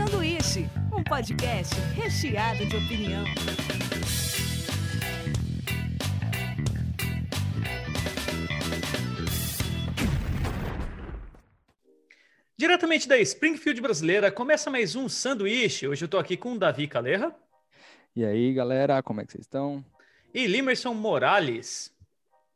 Sanduíche, um podcast recheado de opinião. Diretamente da Springfield brasileira, começa mais um sanduíche. Hoje eu tô aqui com o Davi Caleja. E aí, galera, como é que vocês estão? E Limerson Morales.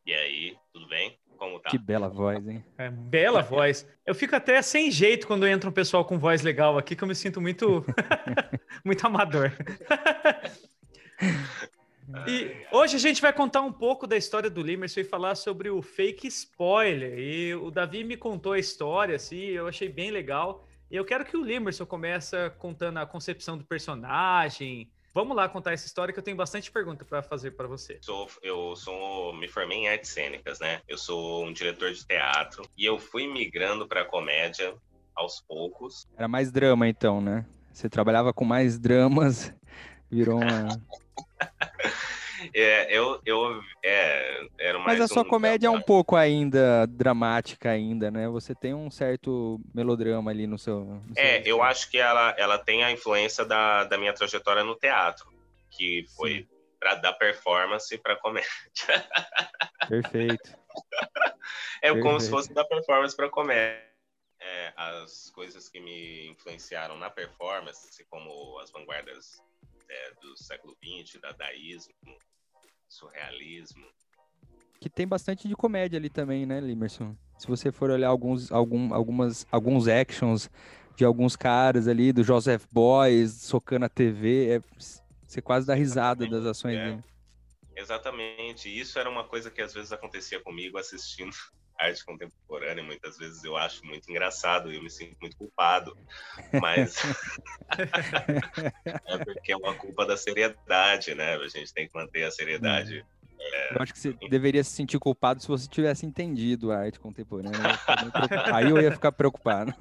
E aí, tudo bem? Como tá? Que bela voz, hein? É, bela voz. Eu fico até sem jeito quando entra um pessoal com voz legal aqui, que eu me sinto muito, muito amador. e hoje a gente vai contar um pouco da história do Limerson e falar sobre o fake spoiler. E o Davi me contou a história, assim, eu achei bem legal. E eu quero que o Limerson comece contando a concepção do personagem, Vamos lá contar essa história que eu tenho bastante pergunta para fazer para você. Sou, eu sou, me formei em artes cênicas, né? Eu sou um diretor de teatro e eu fui migrando para comédia aos poucos. Era mais drama então, né? Você trabalhava com mais dramas, virou uma É, eu, eu é, era mais Mas a sua um comédia drama. é um pouco ainda dramática ainda, né? Você tem um certo melodrama ali no seu. no É, seu- eu acho que ela, ela tem a influência da, da minha trajetória no teatro, que foi para dar performance para comédia. Perfeito. É como se Perfeito. fosse dar performance para comédia. É, as coisas que me influenciaram na performance, assim como as vanguardas é, do século XX, dadaísmo, surrealismo. Que tem bastante de comédia ali também, né, Limerson? Se você for olhar alguns, algum, algumas, alguns actions de alguns caras ali, do Joseph Boys, socando a TV, é, você quase dá risada das ações É. dele. Exatamente. Isso era uma coisa que às vezes acontecia comigo assistindo arte contemporânea. Muitas vezes eu acho muito engraçado e eu me sinto muito culpado. Mas é porque é uma culpa da seriedade, né? A gente tem que manter a seriedade. Eu acho que você deveria se sentir culpado se você tivesse entendido a arte contemporânea. Eu. Aí eu ia ficar preocupado.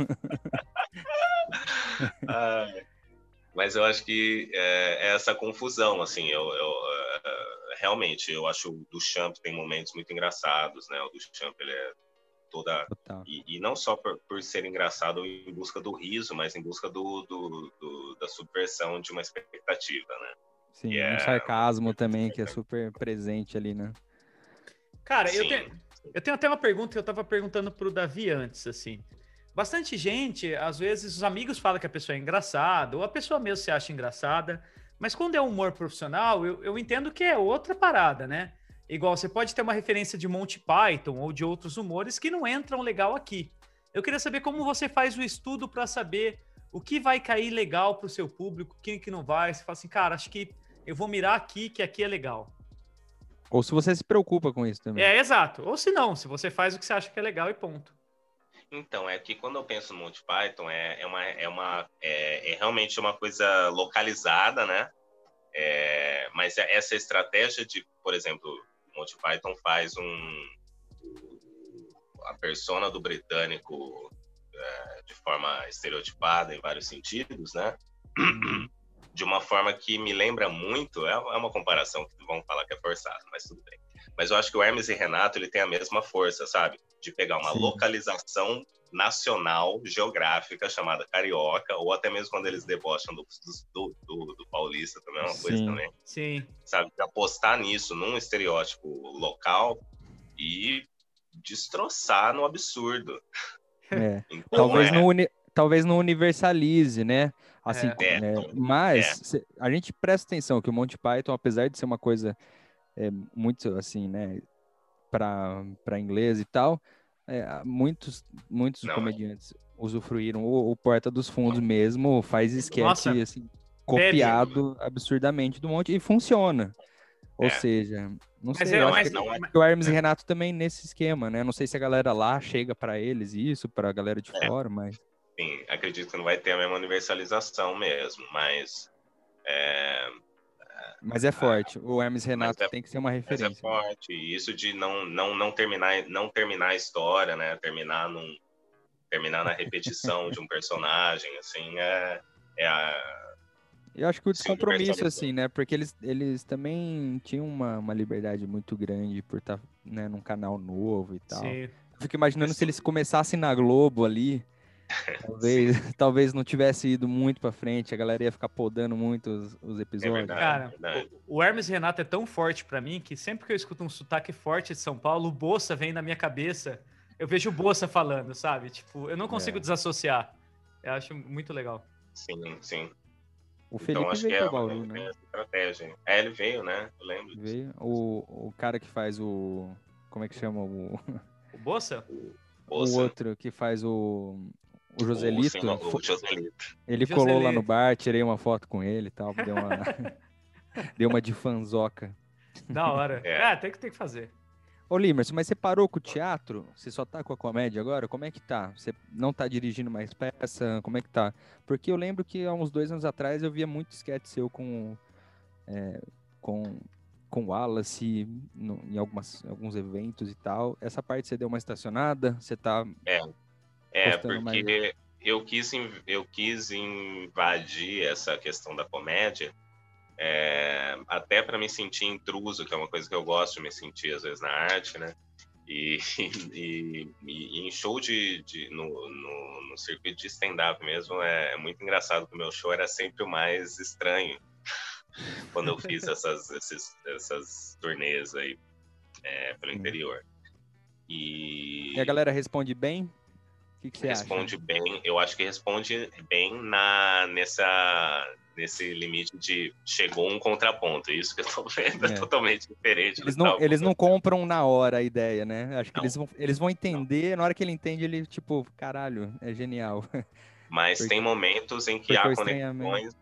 Ah, mas eu acho que é, é essa confusão, assim, eu, eu, é, realmente, eu acho o Duchamp tem momentos muito engraçados, né? O Duchamp, ele é toda. E, e não só por, por ser engraçado em busca do riso, mas em busca do, do- do- da subversão de uma expectativa, né? Sim, E é- um sarcasmo também que é super presente ali, né? Cara, eu tenho, eu tenho até uma pergunta que eu tava perguntando pro Davi antes, assim. Bastante gente, às vezes, os amigos falam que a pessoa é engraçada, ou a pessoa mesmo se acha engraçada, mas quando é humor profissional, eu, eu entendo que é outra parada, né? Igual, você pode ter uma referência de Monty Python ou de outros humores que não entram legal aqui. Eu queria saber como você faz o estudo para saber o que vai cair legal pro seu público, quem que não vai. Você fala assim, cara, acho que eu vou mirar aqui, que aqui é legal. Ou se você se preocupa com isso também. É, exato. Ou se não, se você faz o que você acha que é legal e ponto. Então, é que quando eu penso no Monty Python, é, é, uma, é, uma, é, é realmente uma coisa localizada, né? É, mas é- essa estratégia de, por exemplo, Monty Python faz um... a persona do britânico é, de forma estereotipada em vários sentidos, né? De uma forma que me lembra muito, é é uma comparação que vão falar que é forçada, mas tudo bem. Mas eu acho que o Hermes e Renato ele tem a mesma força, sabe? De pegar uma Sim. localização nacional, geográfica, chamada carioca, ou até mesmo quando eles debocham do, do, do- do paulista, também é uma coisa Sim. também, Sim. sabe? De apostar nisso, num estereótipo local e destroçar no absurdo. É. Então, Talvez, é, não uni- talvez não universalize, né? Assim, É. co- É, mas é. cê- a gente presta atenção que o Monty Python, apesar de ser uma coisa é, muito assim, né, para inglês e tal, é, muitos muitos Não, é. comediantes usufruíram. O, o Porta dos Fundos mesmo faz sketch assim, copiado absurdamente do Monty e funciona. Ou É. seja, não Mas sei, é, eu acho não é- que o Hermes e Renato também nesse esquema, né? Não sei se a galera lá chega para eles isso, para a galera de É. fora, mas Sim, acredito que não vai ter a mesma universalização mesmo, mas é, Mas é forte. O Hermes Renato é- tem que ser uma mas é referência. né? forte. E isso de não, não, não, terminar, não terminar a história, né? Terminar, num, terminar na repetição de um personagem, assim, é, é a, Eu acho que o descompromisso, assim, né? Porque eles, eles também tinham uma, uma liberdade muito grande por estar né, num canal novo e tal. Sim. Eu fico imaginando se eles começassem na Globo ali, Talvez, talvez não tivesse ido muito pra frente, a galera ia ficar podando muito os, os episódios. verdade. Cara, verdade. o, o Hermes Renato é tão forte pra mim que sempre que eu escuto um sotaque forte de São Paulo, o Bolsa vem na minha cabeça. Eu vejo o Bolsa falando, sabe? Tipo, eu não consigo É. desassociar. Eu acho muito legal. Sim, sim. o Felipe então acho que veio é pra uma Bauru, né? estratégia. É, ele veio, né? Eu lembro. disso. Veio. O, o cara que faz o. Como é que chama? O, O Bolsa? o Bolsa, outro que faz o. O o Joselito. O Joselito. Ele colou lá no Joselito. bar, tirei uma foto com ele e tal. Deu uma, deu uma de fanzoca. Da hora. É. Ah, tem que, tem que fazer. Ô, Limerson, mas você parou com o teatro? Você só tá com a comédia agora? Como é que tá? Você não tá dirigindo mais peça? Como é que tá? Porque eu lembro que há uns dois anos atrás eu via muito sketch seu com. é, com com o Wallace no- em algumas, alguns eventos e tal. Essa parte você deu uma estacionada? Você tá. É, Mais. porque eu quis, eu quis invadir essa questão da comédia é, até para me sentir intruso, que é uma coisa que eu gosto de me sentir às vezes na arte, né? E, e- e em show de, de- no, no, no circuito de stand-up mesmo, é, é muito engraçado que o meu show era sempre o mais estranho quando eu fiz essas, esses, essas turnês aí é, pelo interior. E, E a galera responde bem? Que, que você responde acha? bem, eu acho que responde bem na nessa nesse limite de chegou um contraponto, isso que eu tô vendo é, É. totalmente diferente. Eles não, eles não compram na hora a ideia, né? Acho que Não. eles vão, eles vão entender, na hora que ele entende, ele, tipo, caralho, é genial. Mas Porque- tem momentos em que há conexões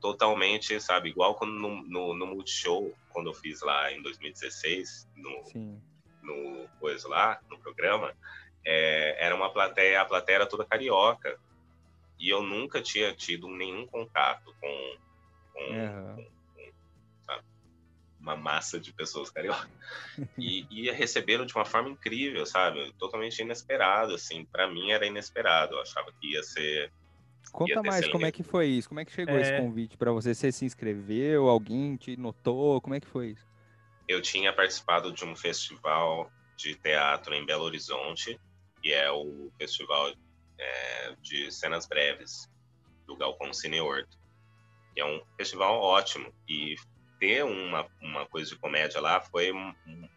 totalmente, sabe, igual quando no, no, no Multishow, quando eu fiz lá em 2016, no, Sim. no coisa lá, no programa, é, era uma plateia, a plateia era toda carioca. E eu nunca tinha tido nenhum contato com, com, Aham. uma massa de pessoas cariocas. E, e receberam de uma forma incrível, sabe? Totalmente inesperado, assim. Para mim era inesperado. Eu achava que ia ser. Conta mais como é que foi isso? Como é que chegou esse É. convite pra você? Você se inscreveu? Alguém te notou? Como é que foi isso? Eu tinha participado de um festival de teatro em Belo Horizonte, que é o festival é, de cenas breves do Galpão Cine Horto. E é um festival ótimo. E ter uma, uma coisa de comédia lá foi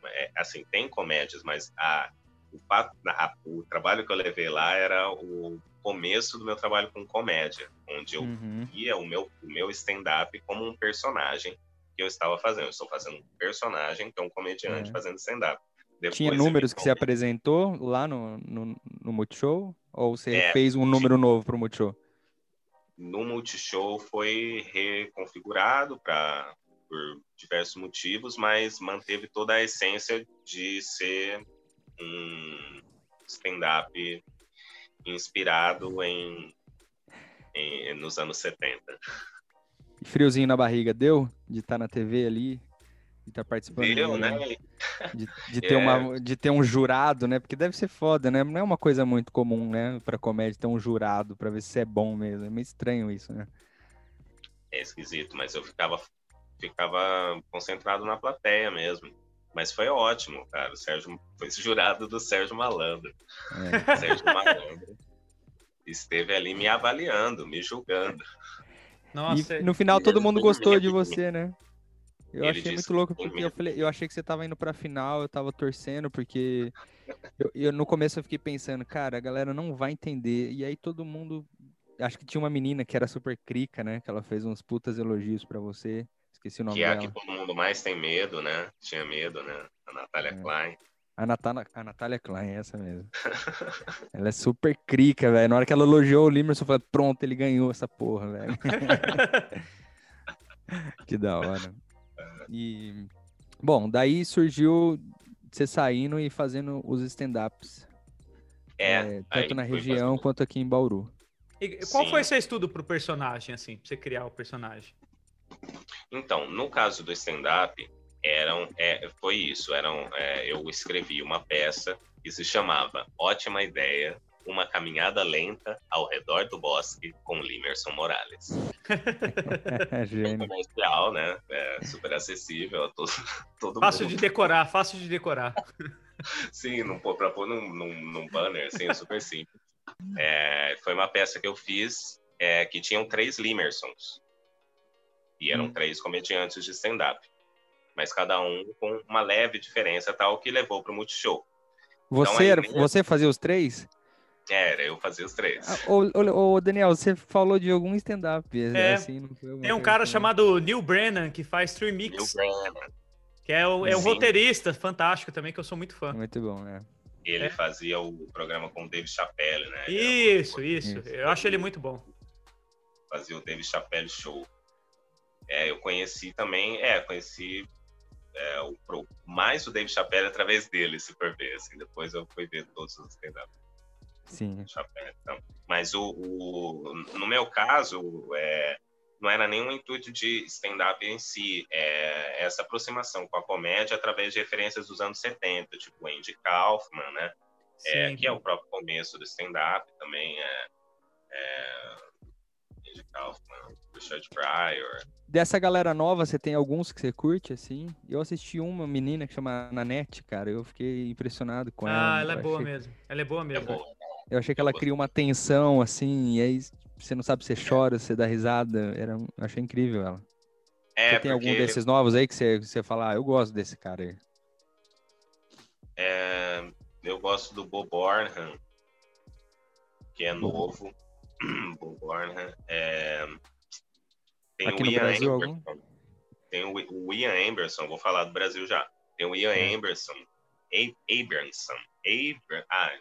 é, assim tem comédias mas a, o, a- o trabalho que eu levei lá era o começo do meu trabalho com comédia onde eu Uhum. via o meu o meu stand-up como um personagem que eu estava fazendo eu estou fazendo um personagem que é um comediante É. fazendo stand-up Depois, Tinha números que você apresentou lá no, no, no Multishow? Ou você É, fez um número novo pro Multishow? no Multishow foi reconfigurado para por diversos motivos, mas manteve toda a essência de ser um stand-up inspirado em, em- nos anos 70. E friozinho na barriga, deu? De estar na TV ali? De estar participando? Deu, né? De, de ter É. uma, de ter um jurado, né? Porque deve ser foda, né? Não é uma coisa muito comum, né? Pra comédia ter um jurado pra ver se é bom mesmo. É meio estranho isso, né? É esquisito, mas eu ficava, ficava concentrado na plateia mesmo. Mas foi ótimo, cara. O Sérgio foi jurado do Sérgio Malandro. É. Sérgio Malandro esteve ali me avaliando, me julgando. Nossa, E no final todo mundo gostou de você, né? Eu Ele achei muito louco que porque eu falei, eu achei que você tava indo pra final, eu tava torcendo porque eu, eu- no começo eu fiquei pensando, cara, a galera não vai entender. E aí todo mundo, acho que tinha uma menina que era super crica, né? Que ela fez uns putas elogios pra você. Esqueci o nome que é a dela. que todo mundo mais tem medo, né? Tinha medo, né? A Natália É. Klein. A Natália, a Natália Klein, essa mesmo. ela é super crica, velho. Na hora que ela elogiou o Limerson, eu falei, pronto, ele ganhou essa porra, velho. que da hora. E, bom, daí surgiu você saindo e fazendo os stand-ups. É, é, tanto na região fazendo. quanto aqui em Bauru. E qual Sim. foi seu estudo pro personagem, assim, pra você criar o personagem? Então, no caso do stand-up, eram, é, foi isso. Eram, é, eu escrevi uma peça que se chamava Ótima Ideia, uma caminhada lenta ao redor do bosque com Limerson Morales. Gênio. comercial, né? É, super acessível a todo, todo Fácil de mundo. decorar, fácil de decorar. Sim, não pôr pra pôr num, num, num banner, assim, é super simples. É, foi uma peça que eu fiz é, que tinham três Limersons. E eram Hum. três comediantes de stand-up. Mas cada um com uma leve diferença, tal, que levou para o Multishow. Você, aí era- nem- você fazia os três? Era, eu fazia os três. Ah, ô, Daniel, você falou de algum stand-up. É. assim, foi alguma Tem um cara também? chamado Neil Brennan que faz Three Neil Mix, Brennan. que é, o- é um Sim. roteirista fantástico também, que eu sou muito fã. Muito bom, né? Ele É. fazia o programa com o David Chappelle, né? Isso, isso. Isso. Eu acho ele muito bom. fazia o David Chappelle Show. É, eu conheci também, é, conheci é, o, mais o David Chappelle através dele, se for ver, assim, depois eu fui ver todos os stand-up Sim. Então. Mas o, o- no meu caso, é, não era nenhum intuito de stand-up em si, é essa aproximação com a comédia através de referências dos anos 70, tipo Andy Kaufman, né? É, que é o próprio começo do stand-up também, é, é Andy Kaufman, Richard Pryor, Dessa galera nova, você tem alguns que você curte, assim? Eu assisti uma menina que chama Nanete, cara. Eu fiquei impressionado com ela. Ah, ela é boa achei- mesmo. Ela é boa é mesmo. boa. Eu achei que ela cria uma tensão, assim, e aí você não sabe se você chora, se você dá risada. Era... eu Achei incrível ela. É, você tem algum porque, desses novos aí que você, você fala, ah, eu gosto desse cara aí. é, eu gosto do Bob Burnham, que é novo. Bob Burnham. É, tem Aqui o no Ian Brasil, Amberson. Tem o, o Ian Amberson, vou falar do Brasil já. Tem o Ian. Amberson. A- Abramson. Aber, ah,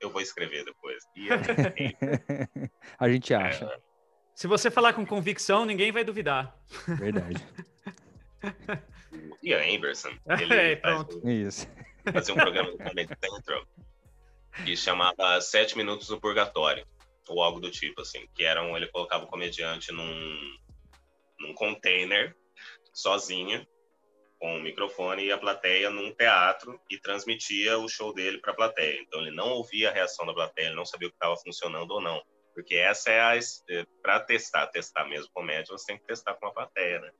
eu vou escrever depois. Ian Amberson. A gente acha, Se você falar com convicção, ninguém vai duvidar. verdade. O Ian Amberson. Ele É, faz pronto. um- Isso. fazia um programa do Comedy Central que chamava Sete Minutos no Purgatório, ou algo do tipo, assim, que era um, ele colocava o comediante num, num container, sozinho, com um microfone e a plateia num teatro e transmitia o show dele para a plateia. Então ele não ouvia a reação da plateia, ele não sabia o que estava funcionando ou não. Porque essa é a. Para testar, testar mesmo comédia, você tem que testar com a plateia, né?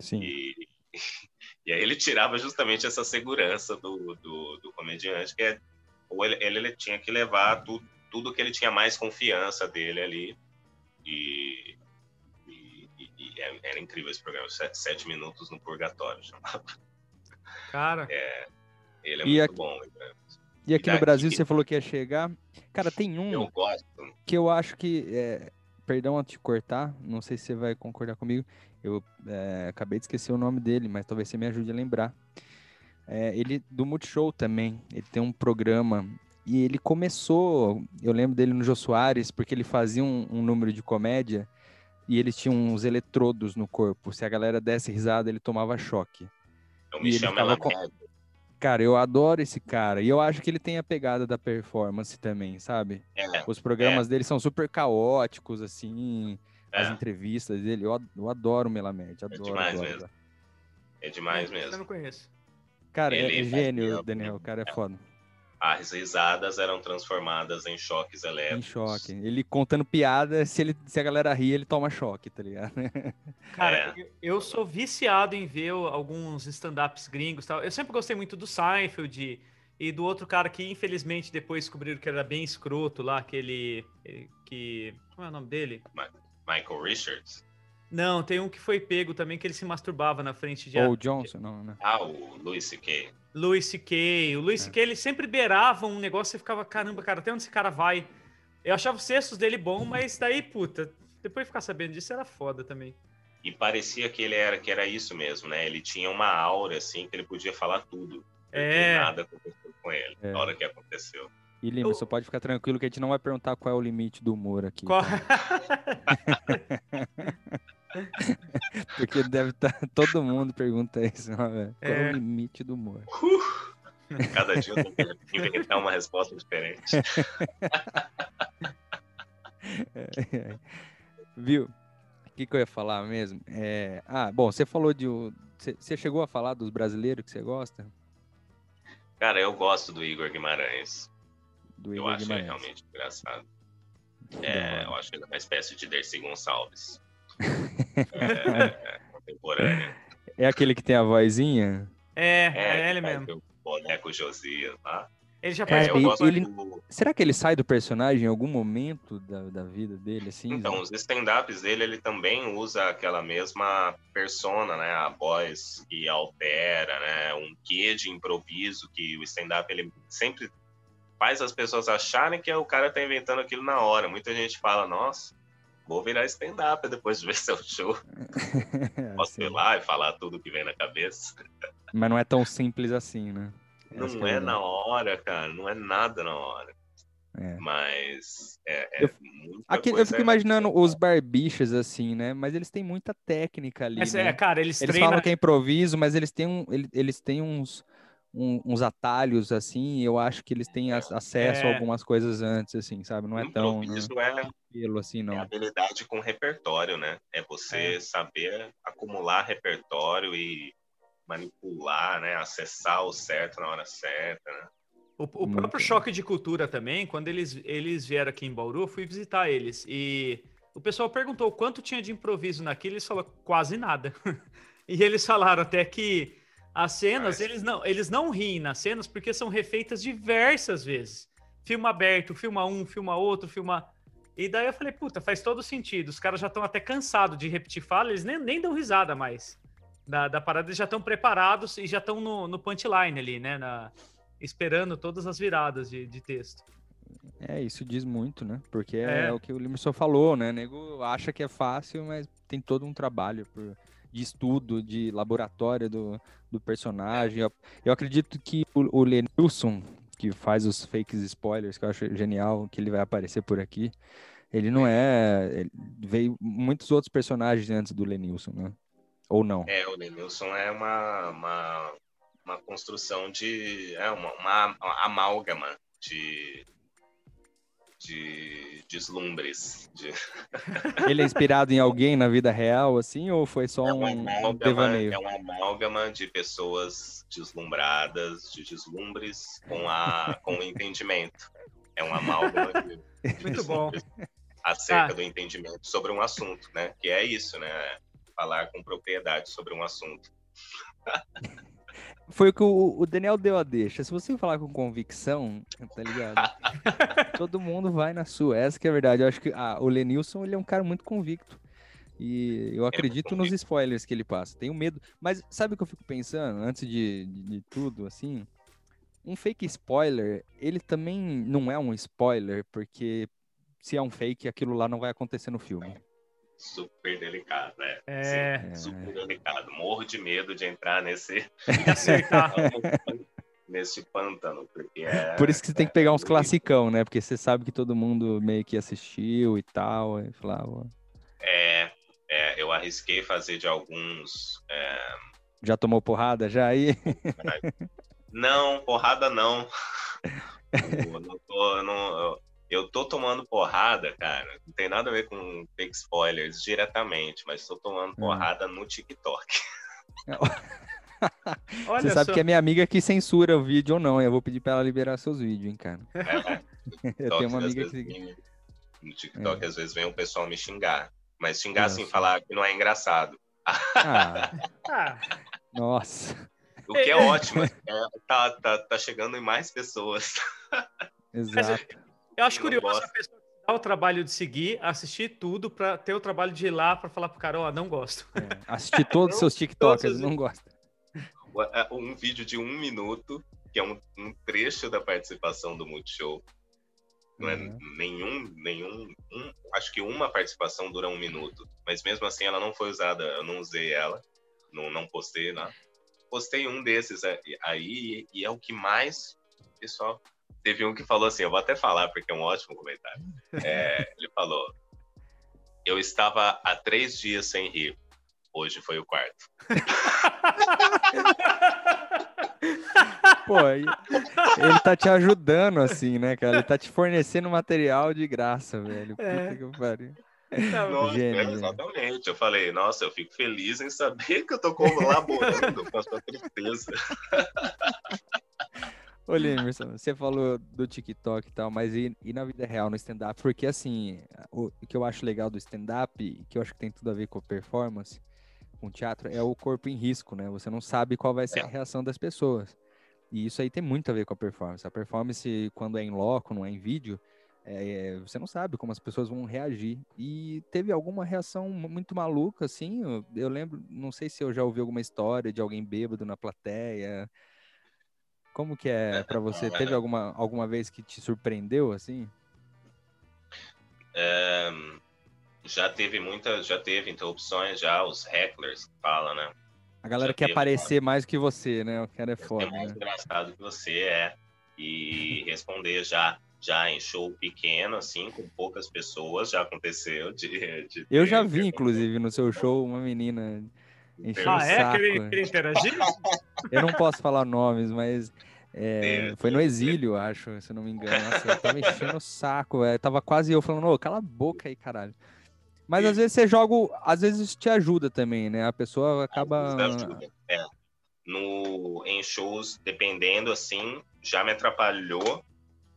Sim. E, e aí ele tirava justamente essa segurança do, do, do comediante, que é, ou ele, ele, tinha que levar tudo, tudo que ele tinha mais confiança dele ali. E, é- era incrível esse programa, Sete, Sete Minutos no Purgatório. chamava. Cara, Ele é E muito aqui- bom. né? E aqui no daqui- Brasil você falou que ia chegar. Cara, tem um Eu gosto. que eu acho que. é, Perdão a te cortar, não sei se você vai concordar comigo. Eu é, acabei de esquecer o nome dele, mas talvez você me ajude a lembrar. É, ele do Multishow também. Ele tem um programa. E ele começou. Eu lembro dele no Jô Soares, porque ele fazia um, um número de comédia e eles tinham uns eletrodos no corpo. Se a galera desse risada, ele tomava choque. Eu E me ficava ela com- Cara, eu adoro esse cara. E eu acho que ele tem a pegada da performance também, sabe? É, Os programas dele são super caóticos, assim. As é, entrevistas dele. Eu, eu adoro o Melamed. Adoro, demais adoro, mesmo. é demais eu mesmo. não conheço. Cara, é, Ele é gênio, Daniel. O cara é foda. As risadas eram transformadas em choques Em elétricos. choque. Ele contando piada, se, ele, se a galera rir, ele toma choque, tá ligado? Cara, É. eu, eu sou viciado em ver alguns stand-ups gringos e tal. Eu sempre gostei muito do Seinfeld e, e do outro cara que, infelizmente, depois descobriram que era bem escroto lá, aquele. eh, que. Como é o nome dele? Michael Richards. Não, tem um que foi pego também que ele se masturbava na frente de. Ou o Johnson, não, né? Ah, o Louis C.K. Louis C.K. O Louis É. C.K. ele sempre beirava um negócio e ficava, caramba, cara, até onde esse cara vai? Eu achava os textos dele bom, mas daí, puta, depois de ficar sabendo disso era foda também. E parecia que ele era que era isso mesmo, né? Ele tinha uma aura assim que ele podia falar tudo. É. nada aconteceu com ele É. na hora que aconteceu. E lembra, você pode ficar tranquilo que a gente não vai perguntar qual é o limite do humor aqui. Qual- tá? Porque deve estar. todo mundo pergunta isso, né, velho? Qual é É. o limite do humor? Cada dia eu tenho que inventar uma resposta diferente. Viu? O que, que eu ia falar mesmo? É, Ah, bom, você falou de. Você chegou a falar dos brasileiros que você gosta? Cara, eu gosto do Igor Guimarães. Do eu Igor acho ele Guimarães. realmente engraçado. É, eu acho ele uma espécie de Dercy Gonçalves. É, contemporâneo. É aquele que tem a vozinha? É, É, é ele mesmo. O boneco Josias lá. Ele já É, ele- do- Será que ele sai do personagem em algum momento da, da vida dele, assim? Então, os stand-ups dele, ele também usa aquela mesma persona, né? A voz que altera, né? Um quê de improviso que o stand-up, ele sempre faz as pessoas acharem que o cara tá inventando aquilo na hora. Muita gente fala, nossa, vou virar stand-up depois de ver seu show. Posso ir lá e falar tudo que vem na cabeça. Mas não é tão simples assim, né? Que Não é verdade. na hora, cara. Não é nada na hora. É. Mas é, é Eu- Aqui, eu fico imaginando os barbichas assim, né? Mas eles têm muita técnica ali, Mas né? é, cara, eles, Eles treinam. falam que é improviso, mas eles têm, um, ele- eles têm uns, um- uns atalhos, assim, eu acho que eles têm acesso a É. algumas coisas antes, assim, sabe? Não é tão né, Improviso é, pelo assim, é não. habilidade com repertório, né? É você saber acumular repertório e manipular, né? Acessar o certo na hora certa, né? O, o próprio choque de cultura também, quando eles, eles vieram aqui em Bauru, eu fui visitar eles. E o pessoal perguntou quanto tinha de improviso naquilo, eles falaram quase nada. e eles falaram até que as cenas, Mas- eles não, eles não riem nas cenas porque são refeitas diversas vezes. Filma aberto, filma um, filma outro, filma. E daí eu falei, puta, faz todo sentido. Os caras já estão até cansados de repetir fala, eles nem, nem dão risada mais. Da, da parada, eles já estão preparados e já estão no, no punchline ali, né? Na, esperando todas as viradas de, de texto. É, isso diz muito, né? Porque é, É. o que o Limerson falou, né? O nego acha que é fácil, mas tem todo um trabalho por- de estudo, de laboratório do, do personagem. Eu, eu acredito que o, o Lenilson, que faz os fakes spoilers, que eu acho genial, que ele vai aparecer por aqui, ele não é. ele- veio muitos outros personagens antes do Lenilson, né? Ou não? É, o Denilson é uma, uma, uma construção de. É uma, uma amálgama de. De deslumbres. De, Ele é inspirado em alguém na vida real, assim, ou foi só é, um, um amálgama, devaneio? é uma amálgama de pessoas deslumbradas, de deslumbres com, a, com o entendimento. É uma amálgama de Muito bom. acerca Ah. do entendimento sobre um assunto, né? Que é isso, né? Falar com propriedade sobre um assunto. Foi o que o, Daniel deu a deixa. Se você falar com convicção, tá ligado? Todo mundo vai na sua. Essa que é a verdade. Eu acho que ah, o Lenilson ele é um cara muito convicto. E eu acredito nos spoilers que ele passa. Tenho medo. Mas sabe o que eu fico pensando? Antes de, de, de tudo, assim. Um fake spoiler, ele também não é um spoiler, porque se é um fake, aquilo lá não vai acontecer no filme. Super delicado, né? É, É. Super delicado. Morro de medo de entrar nesse, acertar. nesse pântano, porque é. Por isso que você tem que pegar uns é classicão, né? Porque você sabe que todo mundo meio que assistiu e tal. E falava, É, é, eu arrisquei fazer de alguns. é, já tomou porrada já aí? Não, porrada não. eu, não tô, eu não- eu- eu tô tomando porrada, cara. Não tem nada a ver com fake spoilers diretamente, mas tô tomando Hum. porrada no TikTok. Olha Você sabe só. que é minha amiga que censura o vídeo ou não. Eu vou pedir pra ela liberar seus vídeos, hein, cara. É, Eu tenho uma amiga que. vem- No TikTok, É. às vezes vem o pessoal me xingar. Mas xingar assim, Nossa. falar que não é engraçado. Ah, Ah, nossa. O que é ótimo. é, tá, tá, tá chegando em mais pessoas. Exato. Eu acho Eu curioso gosto. a pessoa que dá o trabalho de seguir, assistir tudo, pra ter o trabalho de ir lá pra falar pro cara, ó, não gosto. É, Assistir todos os seus ele não gosta. Um vídeo de um minuto, que é um, um trecho da participação do Multishow. Não é Uhum. nenhum, nenhum. um- acho que uma participação dura um minuto. Mas mesmo assim ela não foi usada, eu não usei ela. Não, não postei lá. Postei um desses é, aí e é o que mais. Pessoal, teve um que falou assim, eu vou até falar porque é um ótimo comentário. É, ele falou: Eu estava há três dias sem rir. Hoje foi o quarto. Pô, aí- ele tá te ajudando, assim, né, cara? Ele tá te fornecendo material de graça, velho. Puta É. que pariu. Não, Nossa, Gênio, é, exatamente. Eu falei, nossa, eu fico feliz em saber que eu tô colaborando com a sua tristeza. Ô, Limerson, você falou do TikTok e tal, mas e, e na vida real, no stand-up? Porque, assim, o, o que eu acho legal do stand-up, que eu acho que tem tudo a ver com performance, com teatro, é o corpo em risco, né? Você não sabe qual vai ser a É. reação das pessoas. E isso aí tem muito a ver com a performance. A performance, quando é em loco, não é em vídeo, é, você não sabe como as pessoas vão reagir. E teve alguma reação muito maluca, assim. Eu, eu lembro, não sei se eu já ouvi alguma história de alguém bêbado na plateia. Como que é para você? Teve alguma, alguma vez que te surpreendeu, assim? É, já teve muita, já teve interrupções, já os hecklers que falam, né? A galera já quer teve, aparecer mais que você, né? O cara é foda. É mais né? engraçado que você é. E responder já já em show pequeno, assim, com poucas pessoas, já aconteceu. De, de eu já vi, inclusive, no seu show, uma menina enchendo ah, é? saco. Queria, interagir? Eu não posso falar nomes, mas é, foi no exílio, acho, se não me engano. Nossa, enchendo o saco, é, tava quase eu falando, ô, cala a boca aí, caralho. Mas às vezes você joga, às vezes isso te ajuda também, né? A pessoa acaba. É. No, em shows, dependendo assim, já me atrapalhou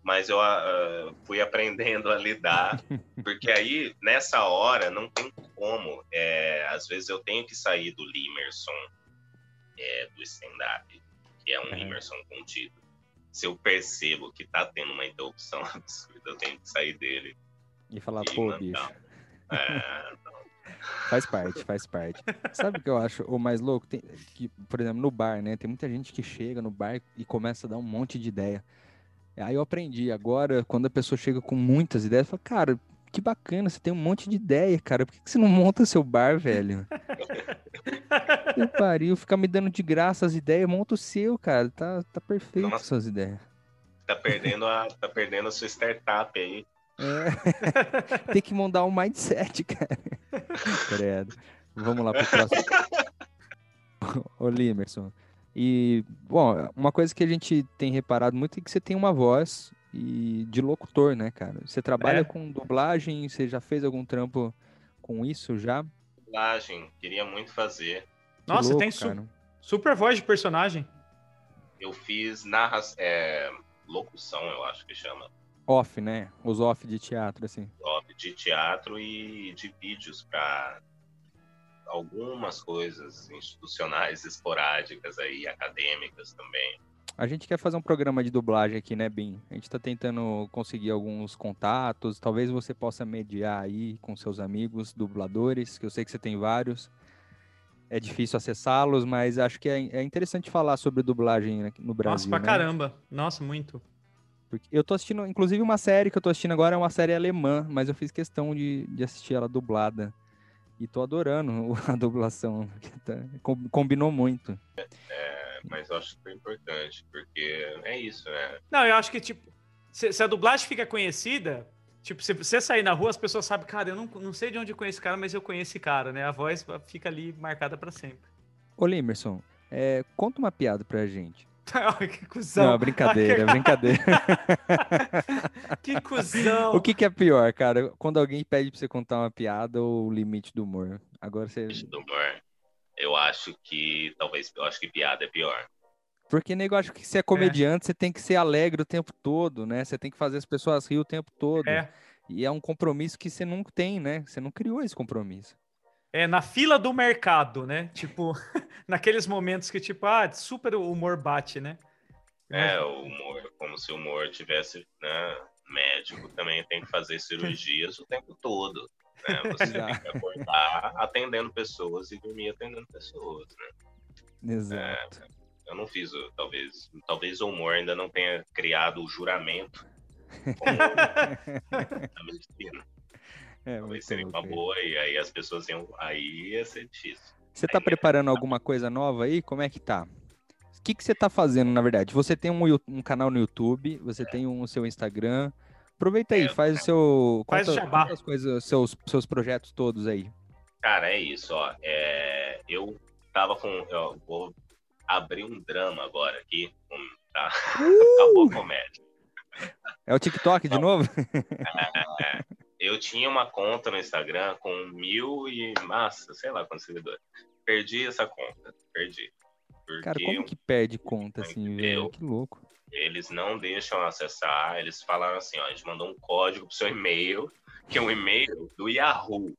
mas eu uh, fui aprendendo a lidar, porque aí, nessa hora, não tem como. É, às vezes eu tenho que sair do Limerson, é, do stand-up, que é um. Limerson contido. Se eu percebo que tá tendo uma interrupção absurda, eu tenho que sair dele. E falar, e pô, mandar. bicho. É, faz parte, faz parte. Sabe o que eu acho o mais louco? Tem, que, por exemplo, no bar, né? Tem muita gente que chega no bar e começa a dar um monte de ideia. Aí eu aprendi. Agora, quando a pessoa chega com muitas ideias, eu falo, cara, que bacana, você tem um monte de ideia, cara. Por que, você não monta seu bar, velho? que pariu, ficar me dando de graça as ideias, monta o seu, cara. Tá, tá perfeito Nossa, suas ideias. Tá perdendo a, tá perdendo a sua startup aí. É. tem que montar um mindset, cara. Credo. Vamos lá pro próximo. Ô, Limerson, e, bom, uma coisa que a gente tem reparado muito é que você tem uma voz e de locutor, né, cara? Você trabalha é. com dublagem, você já fez algum trampo com isso já? Dublagem, queria muito fazer. Nossa, louco, tem su cara. super voz de personagem. Eu fiz narra é, locução, eu acho que chama. Off, né? Os off de teatro, assim. Off de teatro e de vídeos para algumas coisas institucionais esporádicas aí, acadêmicas também. A gente quer fazer um programa de dublagem aqui, né, Bim? A gente está tentando conseguir alguns contatos. Talvez você possa mediar aí com seus amigos dubladores, que eu sei que você tem vários. É difícil acessá-los, mas acho que é, é interessante falar sobre dublagem no Brasil. Nossa, pra né? caramba. Nossa, muito. Porque eu tô assistindo, inclusive uma série que eu tô assistindo agora é uma série alemã, mas eu fiz questão de, de assistir ela dublada. E tô adorando a dublação. Tá, combinou muito. É, mas eu acho que foi importante, porque é isso, né? Não, eu acho que, tipo, se, se a dublagem fica conhecida, tipo, se você sair na rua, as pessoas sabem, cara, eu não, não sei de onde eu conheço esse cara, mas eu conheço esse cara, né? A voz fica ali marcada para sempre. Ô, Limerson, é, conta uma piada pra gente. que cuzão. Não, brincadeira, brincadeira. que cuzão. O que, que, é pior, cara? Quando alguém pede pra você contar uma piada ou o limite do humor? Agora você. Limite do humor. Eu acho que. Talvez. Eu acho que piada é pior. Porque, nego, eu acho que se é comediante, é. você tem que ser alegre o tempo todo, né? Você tem que fazer as pessoas rir o tempo todo. É. E é um compromisso que você não tem, né? Você não criou esse compromisso. É, na fila do mercado, né? Tipo, naqueles momentos que, tipo, ah, super o humor bate, né? É, o humor, como se o humor tivesse, né? Médico também tem que fazer cirurgias o tempo todo. Né? Você tem que acordar atendendo pessoas e dormir atendendo pessoas, né? Exato. É, eu não fiz, talvez, talvez o humor ainda não tenha criado o juramento como a medicina. É, Talvez seria uma boa e aí as pessoas iam. Aí ia ser difícil. Você tá preparando alguma coisa nova aí? Como é que tá? O que, que você tá fazendo, na verdade? Você tem um, um canal no YouTube, você é. tem um seu Instagram. Aproveita aí, é, faz o seu. Faz conta, o as coisas, seus, seus projetos todos aí. Cara, é isso, ó. É, eu tava com. Eu vou abrir um drama agora aqui. Um, tá? Uh! Acabou a comédia. É o TikTok de novo? É, é, eu tinha uma conta no Instagram com mil e massa, sei lá quantos seguidores. Perdi essa conta, perdi. Cara, como que perde conta assim, velho? Que louco. Eles não deixam acessar, eles falaram assim, ó, a gente mandou um código pro seu e-mail, que é um e-mail do Yahoo.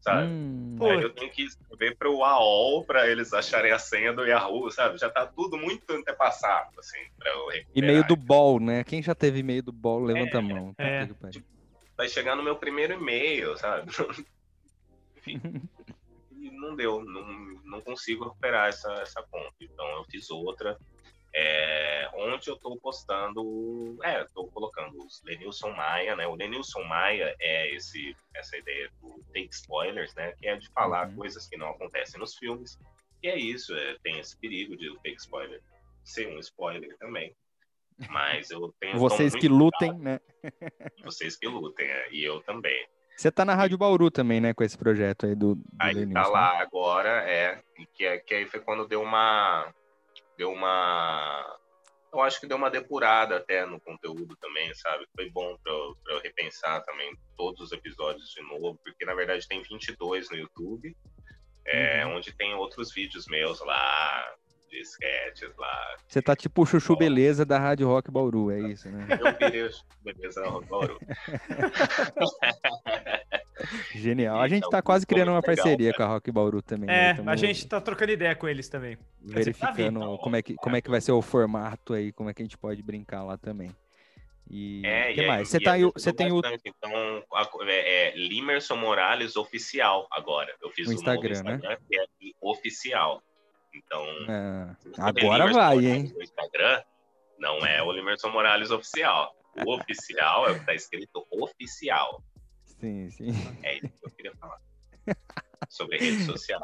sabe? Hum, Pô. Aí eu tenho que escrever para o AOL para eles acharem a senha do Yahoo, sabe? Já tá tudo muito antepassado, assim, para eu recuperar. e-mail do Ball, né? Quem já teve e-mail do Ball, levanta a mão. É. que pariu. Vai chegar no meu primeiro e-mail, sabe? E não deu, não, não consigo recuperar essa, essa conta. Então eu fiz outra, é, onde eu tô postando, é, tô colocando os Lenilson Maia, né? O Lenilson Maia é esse, essa ideia do take spoilers, né? Que é de falar Uhum. coisas que não acontecem nos filmes. E é isso, é, tem esse perigo de o take spoiler ser um spoiler também. Mas eu tenho. Vocês que lutem, né? cuidado, vocês que lutem, é, e eu também. Você tá na Rádio Bauru também, né? Com esse projeto aí do, do Aí tá né? lá agora, é. Que, é, que aí foi quando deu uma. Deu uma. Eu acho que deu uma depurada até no conteúdo também, sabe? Foi bom pra eu, eu repensar também todos os episódios de novo, porque na verdade tem 22 no YouTube, é, Uhum. onde tem outros vídeos meus lá, de sketches lá. Você tá tipo o Chuchu Beleza da Rádio Rock Bauru, é isso, né? Eu virei, beleza, Bauru. Genial. A gente Então, tá quase criando uma parceria cara. com a Rock Bauru também. É, né? Tamo a gente tá trocando ideia com eles também. verificando tá vindo. como é, que, como é que vai ser o formato aí, como é que a gente pode brincar lá também. E É, o e que aí- mais? Você e tá o- você tem o bastante. Então, a- é, é Limerson Morales Oficial agora. Eu fiz O o Instagram, Instagram, né? Que é oficial. Então, vê agora vai, Morales hein? No Instagram, não é o Limerson Morales Oficial. O oficial é o que tá escrito oficial. Sim, sim. É isso que eu queria falar. Sobre redes sociais.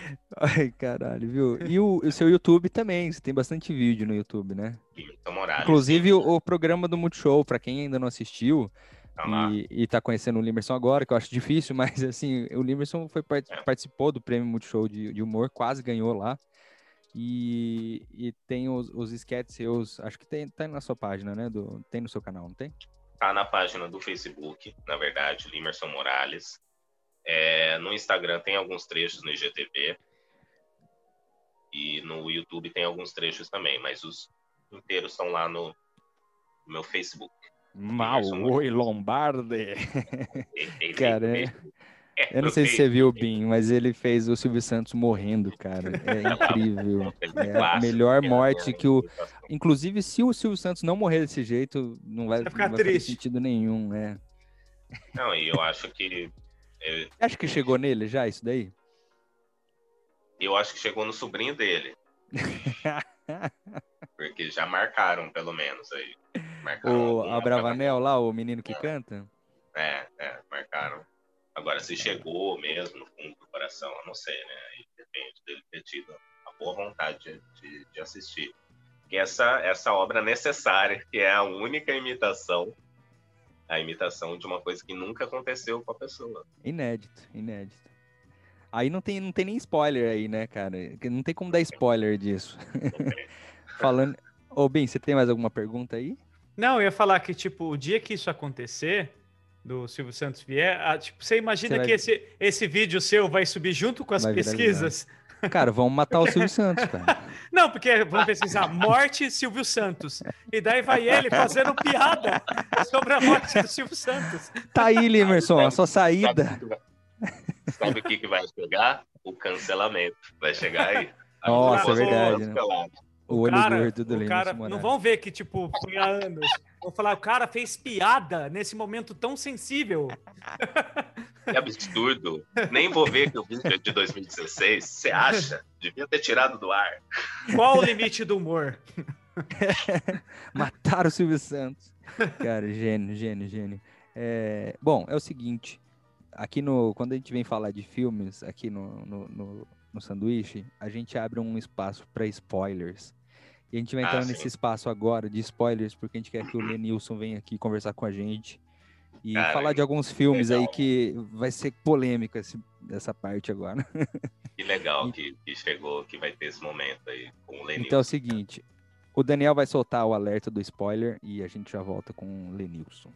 Ai, caralho, viu? E o, o seu YouTube também, você tem bastante vídeo no YouTube, né? Limerson Morales. Inclusive o, o programa do Multishow, pra quem ainda não assistiu Tá e, e tá conhecendo o Limerson agora, que eu acho difícil, mas assim, o Limerson foi, É. participou do prêmio Multishow de, de humor, quase ganhou lá. E, e tem os, os sketches seus, acho que tem, tá na sua página, né? Do, tem no seu canal, não tem? Tá na página do Facebook, na verdade, Limerson Morales. É, no Instagram tem alguns trechos no IGTV. E no YouTube tem alguns trechos também, mas os inteiros estão lá no, no meu Facebook. Maui Lombardi. Ei, ei, Cara, é- ei. É, Eu não sei se você viu o Bin, mas ele fez o Silvio Santos morrendo, cara. É incrível. Aquele É a clássico melhor é morte a- que o- Inclusive, se o Silvio Santos não morrer desse jeito, não vai, Vai ficar não vai fazer sentido nenhum, né? Não, e eu acho que eu, Acho que chegou nele já isso daí? eu acho que chegou no sobrinho dele, porque já marcaram pelo menos aí. Marcaram o Abravanel lá, o menino que canta? É, é, marcaram. Agora, se chegou mesmo no fundo do coração, eu não sei, né? Aí depende dele ter tido a boa vontade de, de, de assistir. Que essa, essa obra necessária, que é a única imitação, a imitação de uma coisa que nunca aconteceu com a pessoa. Inédito, inédito. Aí não tem, não tem nem spoiler aí, né, cara? Não tem como dar spoiler disso. Falando. Ô, Bin, você tem mais alguma pergunta aí? Não, eu ia falar que, tipo, o dia que isso acontecer, do Silvio Santos vier, ah, tipo, você imagina Você vai- que esse, esse vídeo seu vai subir junto com as Vai pesquisas? Cara, vamos matar o Silvio Santos, cara. Não, porque vamos pesquisar morte Silvio Santos. E daí vai ele fazendo piada sobre a morte do Silvio Santos. Tá aí, Limerson, a sua saída. Sabe o que, que vai chegar? O cancelamento. Vai chegar aí. Nossa, é verdade, né? O olho cara, gordo do o cara, não vão ver que, tipo, foi há anos. Vão falar, o cara fez piada nesse momento tão sensível. Que absurdo. Nem vou ver que o vídeo é de 2016. Você acha? Devia ter tirado do ar. Qual o limite do humor? Mataram o Silvio Santos. Cara, gênio, gênio, gênio. É, bom, é o seguinte. Aqui no. Quando a gente vem falar de filmes, aqui no, no, no, no sanduíche, a gente abre um espaço para spoilers. E a gente vai Ah, entrar sim. nesse espaço agora de spoilers, porque a gente quer que o Lenilson venha aqui conversar com a gente. E Cara, falar de alguns filmes aí legal. que vai ser polêmica esse, essa parte agora. Que legal que, que chegou, que vai ter esse momento aí com o Lenil. Então é o seguinte. O Daniel vai soltar o alerta do spoiler e a gente já volta com o Lenilson.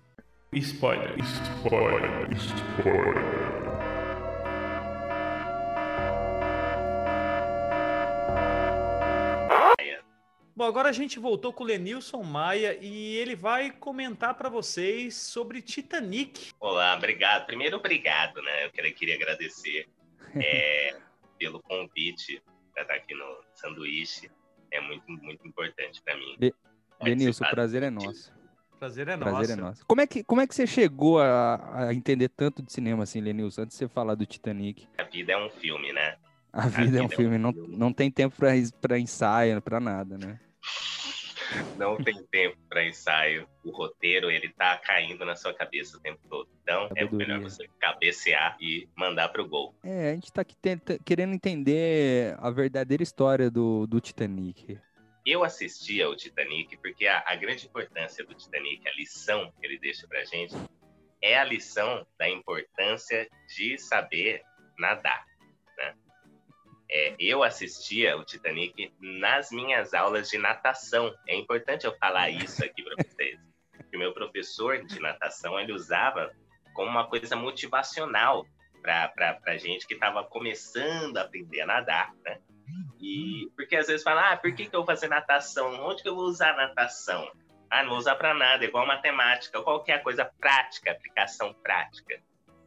Spoiler. Spoiler. Spoiler. Bom, agora a gente voltou com o Lenilson Maia e ele vai comentar para vocês sobre Titanic. Olá, obrigado. Primeiro, obrigado, né? Eu queria, queria agradecer é, pelo convite para estar aqui no sanduíche. É muito, muito importante para mim. Be- Denilson, o prazer é nosso. Prazer é prazer nosso. é nosso. Como é que, como é que você chegou a, a entender tanto de cinema assim, Lenilson, antes de você falar do Titanic? A vida é um filme, né? A vida é um vida é um filme, não, filme. não tem tempo pra ensaio, pra nada, né? Não tem tempo para ensaio. O roteiro, ele tá caindo na sua cabeça o tempo todo. Então, é Sabedoria. melhor você cabecear e mandar pro gol. É, a gente tá aqui tenta- querendo entender a verdadeira história do, do Titanic. Eu assisti ao Titanic porque a, a grande importância do Titanic, a lição que ele deixa pra gente, é a lição da importância de saber nadar. Né? É, eu assistia o Titanic nas minhas aulas de natação. É importante eu falar isso aqui para vocês. O meu professor de natação ele usava como uma coisa motivacional para a gente que estava começando a aprender a nadar, né? E porque às vezes fala, ah, por que, que eu vou fazer natação? Onde que eu vou usar natação? Ah, não vou usar para nada, igual matemática, qualquer coisa prática, aplicação prática.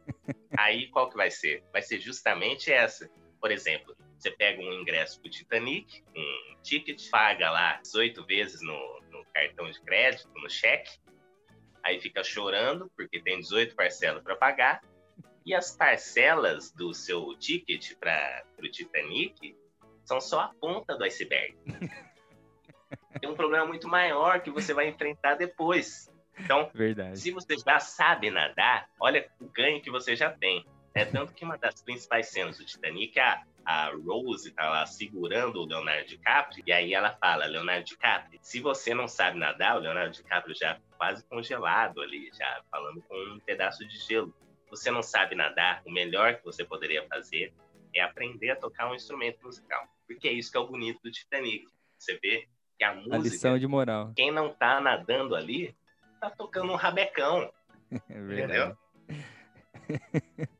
Aí qual que vai ser? Vai ser justamente essa. Por exemplo, você pega um ingresso pro Titanic, um ticket, paga lá 18 vezes no, no cartão de crédito, no cheque, aí fica chorando porque tem 18 parcelas para pagar, e as parcelas do seu ticket para o Titanic são só a ponta do iceberg. Tem um problema muito maior que você vai enfrentar depois. Então, Verdade. se você já sabe nadar, olha o ganho que você já tem. É tanto que uma das principais cenas do Titanic, a, a Rose tá lá segurando o Leonardo DiCaprio, e aí ela fala, Leonardo DiCaprio, se você não sabe nadar, o Leonardo DiCaprio já quase congelado ali, já falando com um pedaço de gelo. Você não sabe nadar, o melhor que você poderia fazer é aprender a tocar um instrumento musical. Porque é isso que é o bonito do Titanic. Você vê que a A música, lição de moral. quem não tá nadando ali, tá tocando um rabecão. É verdade.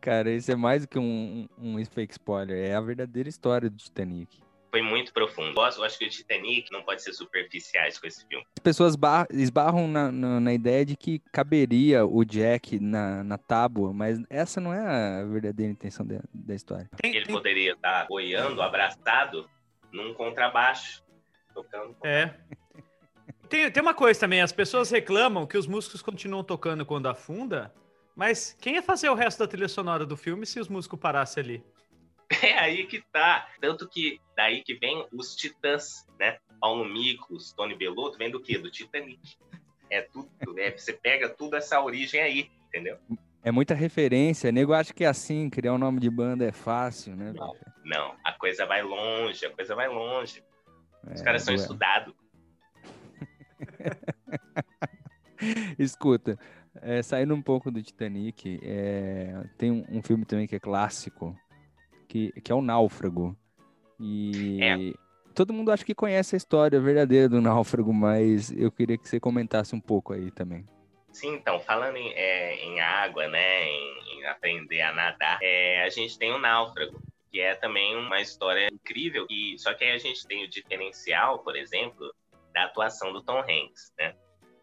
Cara, isso é mais do que um, um, um fake spoiler. É a verdadeira história do Titanic. Foi muito profundo. Eu acho- que o Titanic não pode ser superficiais com esse filme. As pessoas bar- esbarram na, na, na ideia de que caberia o Jack na, na tábua, mas essa não é a verdadeira intenção da, da história. Tem- Ele tem- poderia estar boiando, abraçado, num contrabaixo, tocando. É. Tem, tem uma coisa também, as pessoas reclamam que os músicos continuam tocando quando afunda, mas quem ia fazer o resto da trilha sonora do filme se os músicos parassem ali? É aí que tá. Tanto que daí que vem os titãs, né? Paulo Micos, Tony Bellotto, vem do quê? Do Titanic. É tudo, é, você pega tudo essa origem aí, entendeu? É muita referência. Nego acha que é assim, criar um nome de banda é fácil, né? Não. Não, a coisa vai longe, a coisa vai longe. Os É, caras são estudados. Escuta, é, saindo um pouco do Titanic, é, tem um, um filme também que é clássico, que, que é o Náufrago. E É. todo mundo acha que conhece a história verdadeira do Náufrago, mas eu queria que você comentasse um pouco aí também. Sim, então, falando em, é, em água, né, em, em aprender a nadar, é, a gente tem o Náufrago, que é também uma história incrível, e, só que aí a gente tem o diferencial, por exemplo, da atuação do Tom Hanks, né?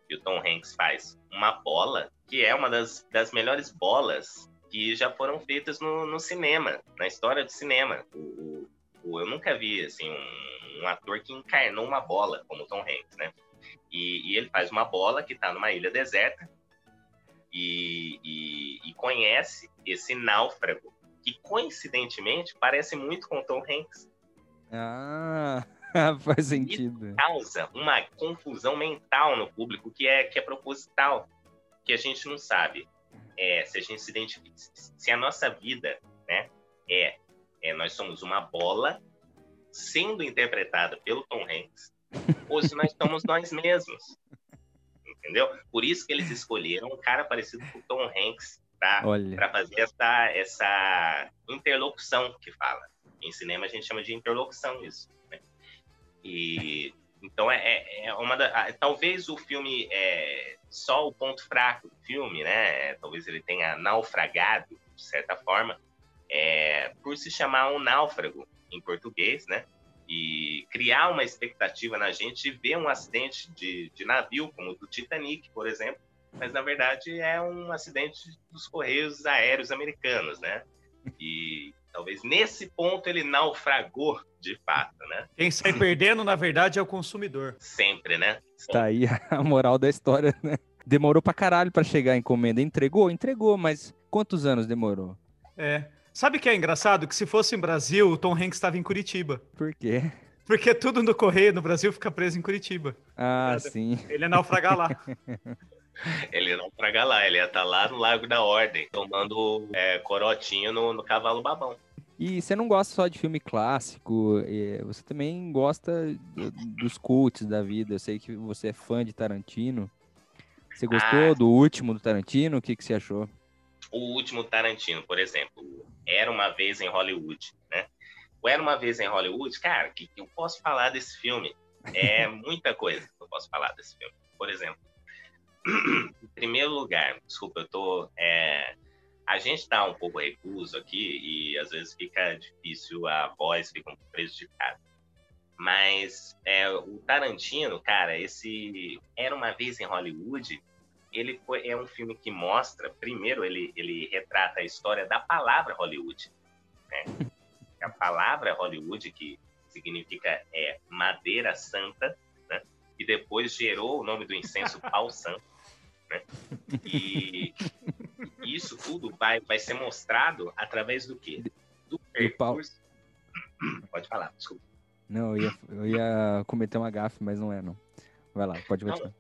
E o Tom Hanks faz uma bola, que é uma das, das melhores bolas que já foram feitas no, no cinema, na história do cinema. O- o- eu nunca vi, assim, um, um ator que encarnou uma bola como o Tom Hanks, né? E, e ele faz uma bola que está numa ilha deserta e, e- e conhece esse náufrago, que coincidentemente parece muito com o Tom Hanks. Ah, faz sentido. Causa uma confusão mental no público que é, que é proposital, que a gente não sabe é, se a gente se identifica, se a nossa vida né, é, é nós somos uma bola sendo interpretada pelo Tom Hanks, ou se nós somos nós mesmos. Entendeu? Por isso que eles escolheram um cara parecido com o Tom Hanks para fazer essa, essa interlocução que fala. Em cinema a gente chama de interlocução isso. E então é, é- é uma da, talvez o filme é só o ponto fraco do filme, né? Talvez ele tenha naufragado de certa forma, é, por se chamar um náufrago em português, né? e criar uma expectativa na gente ver um acidente de, de navio, como o do Titanic, por exemplo, mas na verdade é um acidente dos correios aéreos americanos, né? E talvez nesse ponto ele naufragou de fato, né? Quem sai perdendo, na verdade, é o consumidor. Sempre, né? Tá aí a moral da história, né? Demorou pra caralho pra chegar a encomenda. Entregou? Entregou, mas quantos anos demorou? É. Sabe o que é engraçado? Que se fosse em Brasil, o Tom Hanks estava em Curitiba. Por quê? Porque tudo no correio no Brasil fica preso em Curitiba. Ah, Nada. sim. Ele é naufragar lá. Ele não traga lá, ele ia estar lá no Lago da Ordem, tomando é, corotinho no, no cavalo babão. E você não gosta só de filme clássico, você também gosta do- dos cults da vida. Eu sei que você é fã de Tarantino. Você gostou Ah. do último do Tarantino? O que, que você achou? O último Tarantino, por exemplo, Era Uma Vez em Hollywood, né? O Era Uma Vez em Hollywood, cara, o que, que eu posso falar desse filme? É muita coisa que eu posso falar desse filme. Por exemplo, em primeiro lugar, desculpa, eu tô... é, a gente tá um pouco recuso aqui e às vezes fica difícil, a voz fica um pouco prejudicada. Mas é, o Tarantino, cara, esse Era Uma Vez em Hollywood, ele foi, é um filme que mostra, primeiro, ele, ele retrata a história da palavra Hollywood. Né? A palavra Hollywood, que significa é, madeira santa, né? e depois gerou o nome do incenso pau santo. Né? E isso tudo vai, vai ser mostrado através do quê? Do percurso. Pode falar, desculpa. Não, eu ia, eu ia cometer uma gafe, mas não é, não. Vai lá, pode continuar.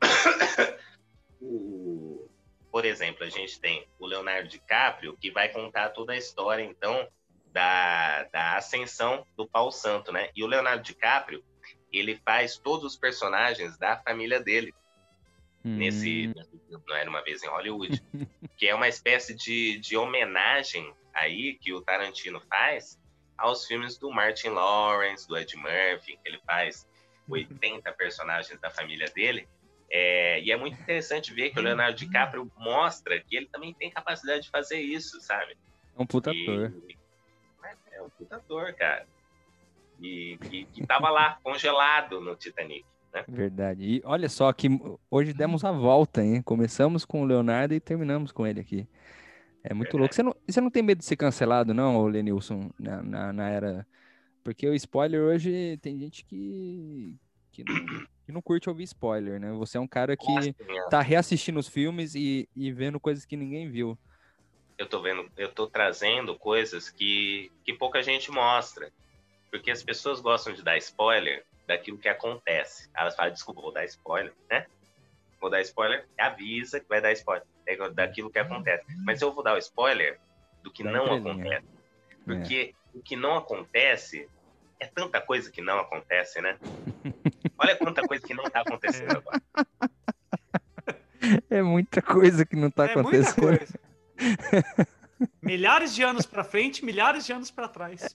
o- por exemplo, a gente tem o Leonardo DiCaprio, que vai contar toda a história, então, da, da ascensão do Paulo Santo, né? E o Leonardo DiCaprio, ele faz todos os personagens da família dele, Hum, nesse Não Era Uma Vez em Hollywood, que é uma espécie de, de homenagem aí que o Tarantino faz aos filmes do Martin Lawrence, do Ed Murphy, que ele faz 80 personagens da família dele. É, e é muito interessante ver que o Leonardo DiCaprio mostra que ele também tem capacidade de fazer isso, sabe? é um puta ator. É, é um puta ator, cara. E que, que tava lá, congelado no Titanic. Né? Verdade. E olha só que hoje demos a volta, hein? Começamos com o Leonardo e terminamos com ele aqui. É muito louco. Você não, você não tem medo de ser cancelado, não, Lenilson, na, na, na era. Porque o spoiler hoje tem gente que, que, não, que não curte ouvir spoiler, né? Você é um cara que Gosto, né? tá reassistindo os filmes e, e vendo coisas que ninguém viu. eu tô vendo, eu tô trazendo coisas que, que pouca gente mostra. Porque as pessoas gostam de dar spoiler daquilo que acontece. Elas falam, desculpa, vou dar spoiler, né? Vou dar spoiler, avisa que vai dar spoiler é daquilo que acontece. Mas eu vou dar o spoiler do que Da não acontece. Porque o que não acontece é tanta coisa que não acontece, né? Olha quanta coisa que não tá acontecendo agora. É muita coisa que não tá é muita acontecendo. coisa. milhares de anos pra frente, milhares de anos pra trás.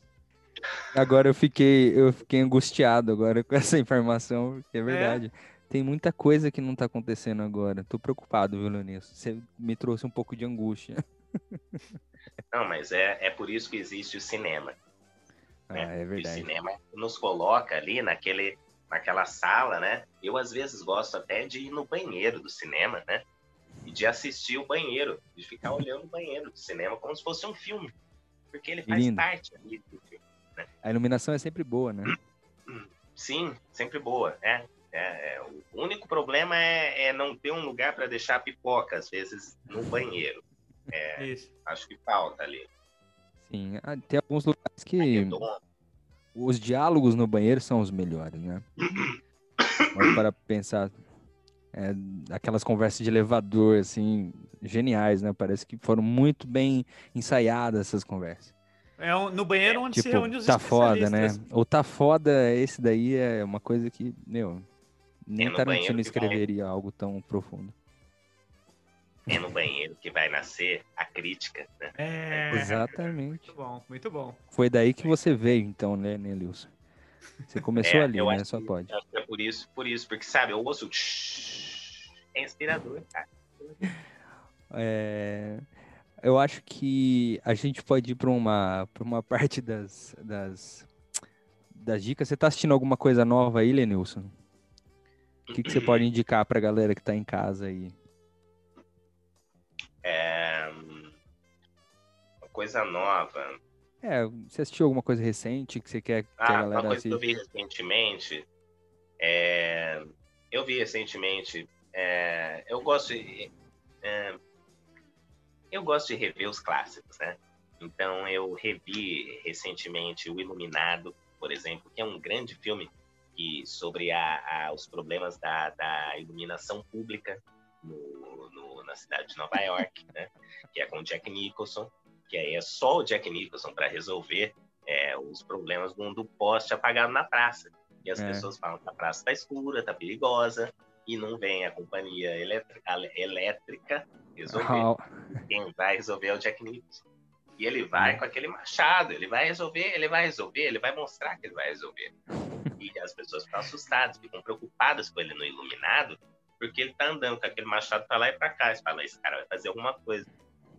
Agora eu fiquei, eu fiquei angustiado agora com essa informação, porque é verdade. Tem muita coisa que não tá acontecendo agora. Tô preocupado, viu, Leonis? Você me trouxe um pouco de angústia. Não, mas é, é por isso que existe o cinema. Ah, né? é O verdade. cinema nos coloca ali naquele, naquela sala, né? Eu, às vezes, gosto até de ir no banheiro do cinema, né? E de assistir o banheiro, de ficar olhando o banheiro do cinema como se fosse um filme. Porque ele faz Lindo. parte ali do filme. A iluminação é sempre boa, né? Sim, sempre boa, né? É, é, o único problema é, é não ter um lugar para deixar pipoca, às vezes, no banheiro. Isso. Acho que falta ali. Sim. Ah, tem alguns lugares que os diálogos no banheiro são os melhores, né? Olha para pensar. é, aquelas conversas de elevador, assim, geniais, né? Parece que foram muito bem ensaiadas essas conversas. É um- no banheiro onde se Tipo, reúne os tá foda, né? O tá foda, esse daí é uma coisa que, meu, nem É no Tarantino banheiro que vai- escreveria algo tão profundo. É no banheiro que vai nascer a crítica, né? É. Exatamente. Muito bom, muito bom. Foi daí que você veio, então, né, Nelilson? Você começou É, ali, né? Só que- pode. Acho que é por isso, por isso, porque sabe, eu ouço é inspirador, cara. É, eu acho que a gente pode ir para uma, pra uma parte das, das, das dicas. Você tá assistindo alguma coisa nova aí, Lenilson? O que, que você pode indicar pra galera que tá em casa aí? É, uma coisa nova. É, você assistiu alguma coisa recente que você quer que a Ah, uma galera coisa que eu vi recentemente. é, eu vi recentemente. é, eu gosto de. é, eu gosto de rever os clássicos, né? Então eu revi recentemente o Iluminado, por exemplo, que é um grande filme que, sobre a- a- os problemas da, da iluminação pública no- no- na cidade de Nova York, né? Que é com Jack Nicholson, que aí é só o Jack Nicholson para resolver é, os problemas do, do poste apagado na praça. E as É. pessoas falam que a praça está escura, está perigosa, e não vem a companhia elétrica, elétrica resolver. Ah, Quem vai resolver é o Jack Nicholson. E ele vai com aquele machado, ele vai resolver, ele vai resolver, ele vai mostrar que ele vai resolver. E as pessoas ficam assustadas, ficam preocupadas com ele no iluminado, porque ele tá andando com aquele machado para lá e para cá. Você fala, esse cara vai fazer alguma coisa.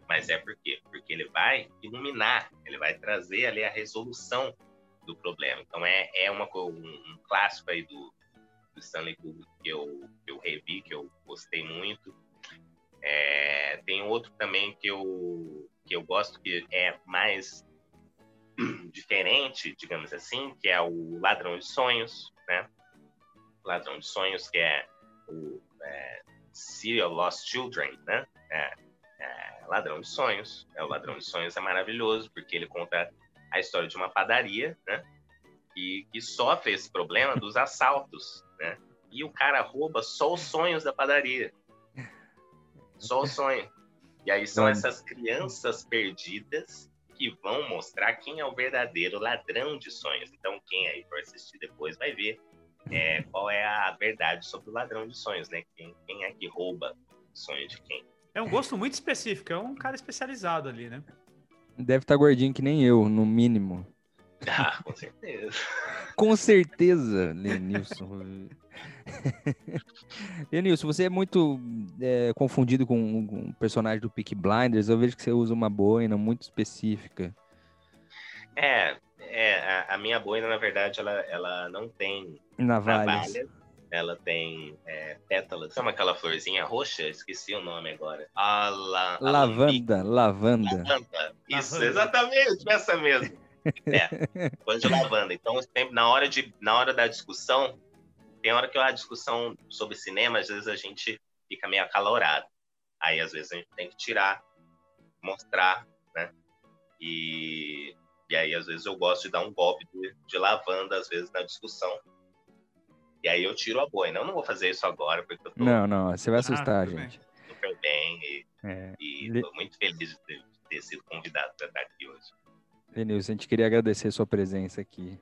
Mas é por quê? Porque ele vai iluminar, ele vai trazer ali a resolução do problema. Então é, é uma, um, um clássico aí do, do Stanley Kubrick que eu, que eu revi, que eu gostei muito. É, tem outro também que eu, que eu gosto, que é mais diferente, digamos assim, que é o Ladrão de Sonhos, né? Ladrão de Sonhos, que é o é, Serial Lost Children, né? É, é, Ladrão de Sonhos. É, o Ladrão de Sonhos é maravilhoso, porque ele conta a história de uma padaria, né? E que sofre esse problema dos assaltos, né? E o cara rouba só os sonhos da padaria. Só o sonho. E aí são essas crianças perdidas que vão mostrar quem é o verdadeiro ladrão de sonhos. Então, quem aí for assistir depois vai ver é, qual é a verdade sobre o ladrão de sonhos, né? Quem, quem é que rouba o sonho de quem. É um gosto muito específico, é um cara especializado ali, né? deve estar gordinho que nem eu, no mínimo. Ah, com certeza. Com certeza, Lenilson. Lenilson, você é muito é, confundido com, o personagem do Peaky Blinders. Eu vejo que você usa uma boina muito específica. É, é a, a minha boina, na verdade, ela, ela não tem Navalhas. navalha. Ela tem é, pétalas. Chama aquela florzinha roxa? Esqueci o nome agora. A la, a Lavanda, lavanda. Lavanda. Isso, Lavanda. exatamente, essa mesmo. É, coisa de lavanda. Então, sempre na hora, de, na hora da discussão, tem hora que a discussão sobre cinema, às vezes a gente fica meio acalorado. Aí, às vezes, a gente tem que tirar, mostrar, né? E, e aí, às vezes, eu gosto de dar um golpe de, de lavanda, às vezes, na discussão. E aí eu tiro a boina. Eu não vou fazer isso agora, porque eu tô Não, não, você vai assustar, Ah, tudo bem. gente. super bem e É. e estou muito feliz de ter, de ter sido convidado para estar aqui hoje. Lenilson, a gente queria agradecer sua presença aqui.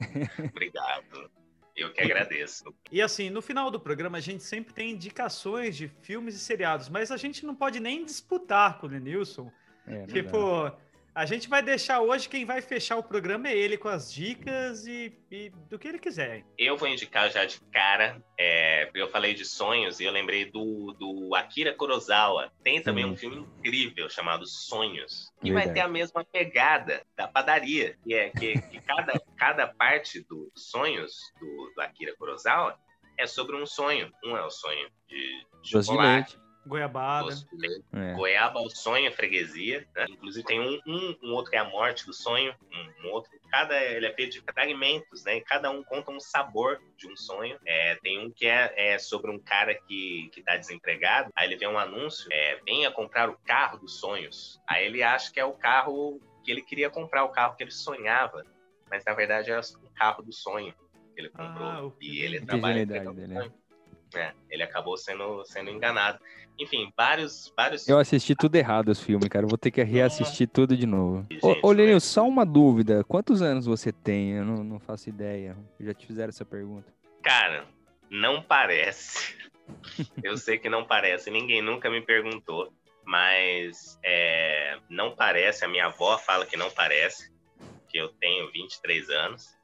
Obrigado. Eu que agradeço. E assim, no final do programa a gente sempre tem indicações de filmes e seriados, mas a gente não pode nem disputar com o Lenilson. É, Tipo, dá. A gente vai deixar hoje quem vai fechar o programa é ele com as dicas e, e do que ele quiser. Eu vou indicar já de cara, é, porque eu falei de sonhos e eu lembrei do, do Akira Kurosawa. Tem também Sim. um filme incrível chamado Sonhos, que vai Verdade. ter a mesma pegada da padaria, que é que, que cada, cada parte dos sonhos do, do Akira Kurosawa é sobre um sonho. Um é o sonho de, chocolate. Goiabada. É. Goiaba, o sonho, a freguesia. né? Inclusive tem um, um, um outro que é a morte do sonho, um, um outro. Cada ele é feito de fragmentos, né? E cada um conta um sabor de um sonho. É, tem um que é, é sobre um cara que, que tá desempregado. Aí ele vê um anúncio, é, venha comprar o carro dos sonhos. Aí ele acha que é o carro que ele queria comprar, o carro que ele sonhava. Mas na verdade era o carro do sonho que ele comprou. Ah, o e ele trabalha dele, né? É, ele acabou sendo, sendo enganado. Enfim, vários, vários Eu assisti tudo errado os filmes, cara. Eu vou ter que reassistir tudo de novo. Gente, Ô, só uma dúvida. Quantos anos você tem? Eu não, não faço ideia. Já te fizeram essa pergunta. Cara, não parece. Eu sei que não parece, ninguém nunca me perguntou, mas é, não parece. A minha avó fala que não parece, que eu tenho 23 anos.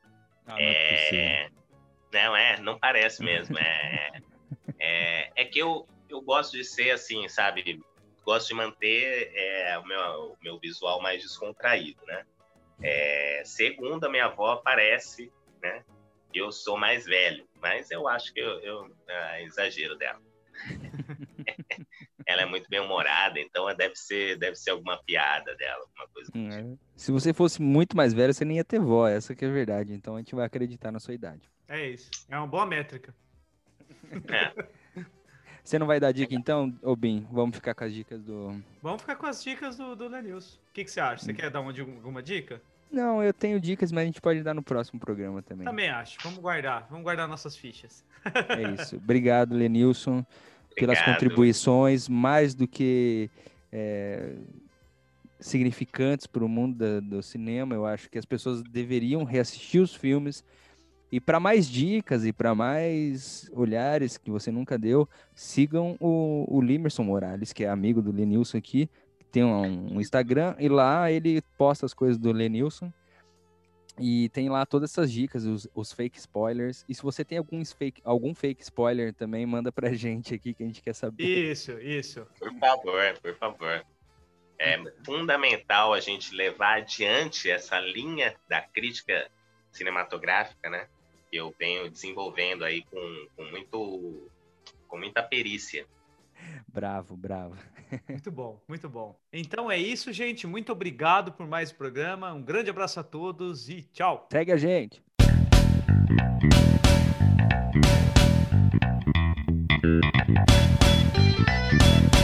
Ah, não é. É, não é, não parece mesmo. É, é, é que eu, eu gosto de ser assim, sabe? Gosto de manter é, o, meu, o meu visual mais descontraído, né? É, segundo a minha avó, parece né? Eu sou mais velho, mas eu acho que eu, eu ah, exagero dela. ela é muito bem humorada, então deve ser, deve ser alguma piada dela, alguma coisa. Hum, tipo. é. Se você fosse muito mais velho, você nem ia ter vó, essa que é a verdade. Então a gente vai acreditar na sua idade. É isso. É uma boa métrica. É, Você não vai dar dica então, Obin? Vamos ficar com as dicas do. Vamos ficar com as dicas do, do Lenilson. O que, que você acha? Você quer dar uma, alguma dica? Não, eu tenho dicas, mas a gente pode dar no próximo programa também. Também acho. Vamos guardar. Vamos guardar nossas fichas. É isso. Obrigado, Lenilson, pelas Obrigado. contribuições mais do que é, significantes para o mundo da- do cinema. Eu acho que as pessoas deveriam reassistir os filmes. E para mais dicas e para mais olhares que você nunca deu, sigam o, o Limerson Morales, que é amigo do Lenilson aqui. Tem um, um Instagram e lá ele posta as coisas do Lenilson. E tem lá todas essas dicas, os, os fake spoilers. E se você tem algum fake, algum fake spoiler também, manda pra gente aqui que a gente quer saber. Isso, isso. por favor, por favor. É fundamental a gente levar adiante essa linha da crítica cinematográfica, né? Que eu venho desenvolvendo aí com, com muito com muita perícia. Bravo, bravo. Muito bom, muito bom. Então é isso, gente. Muito obrigado por mais um programa. Um grande abraço a todos e tchau. Segue a gente. Thank